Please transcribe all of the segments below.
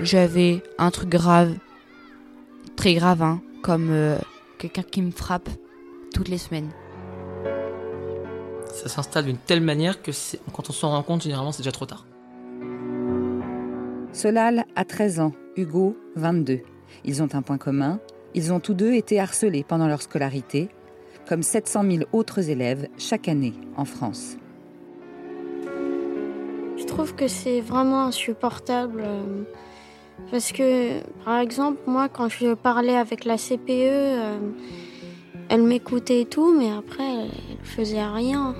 j'avais un truc grave, très grave, hein, comme euh, quelqu'un qui me frappe toutes les semaines. Ça s'installe d'une telle manière que quand on s'en rend compte, généralement, c'est déjà trop tard. Solal a 13 ans, Hugo 22. Ils ont un point commun, ils ont tous deux été harcelés pendant leur scolarité, comme 700 000 autres élèves chaque année en France. Je trouve que c'est vraiment insupportable. Parce que, par exemple, moi, quand je parlais avec la CPE, euh, elle m'écoutait et tout, mais après, elle faisait rien.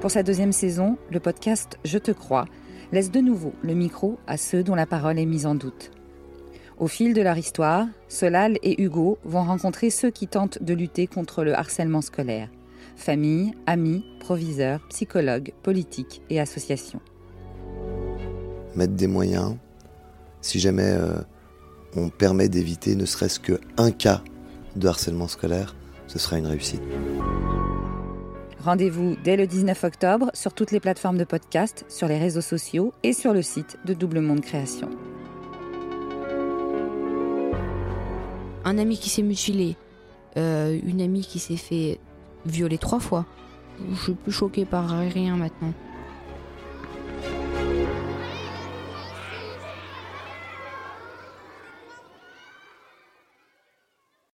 Pour sa deuxième saison, le podcast Je te crois laisse de nouveau le micro à ceux dont la parole est mise en doute. Au fil de leur histoire, Solal et Hugo vont rencontrer ceux qui tentent de lutter contre le harcèlement scolaire. Famille, amis, proviseurs, psychologues, politiques et associations. Mettre des moyens, si jamais euh, on permet d'éviter ne serait-ce qu'un cas de harcèlement scolaire, ce sera une réussite. Rendez-vous dès le 19 octobre sur toutes les plateformes de podcast, sur les réseaux sociaux et sur le site de Double Monde Création. Un ami qui s'est mutilé, euh, une amie qui s'est fait violer trois fois. Je suis plus choquée par rien maintenant.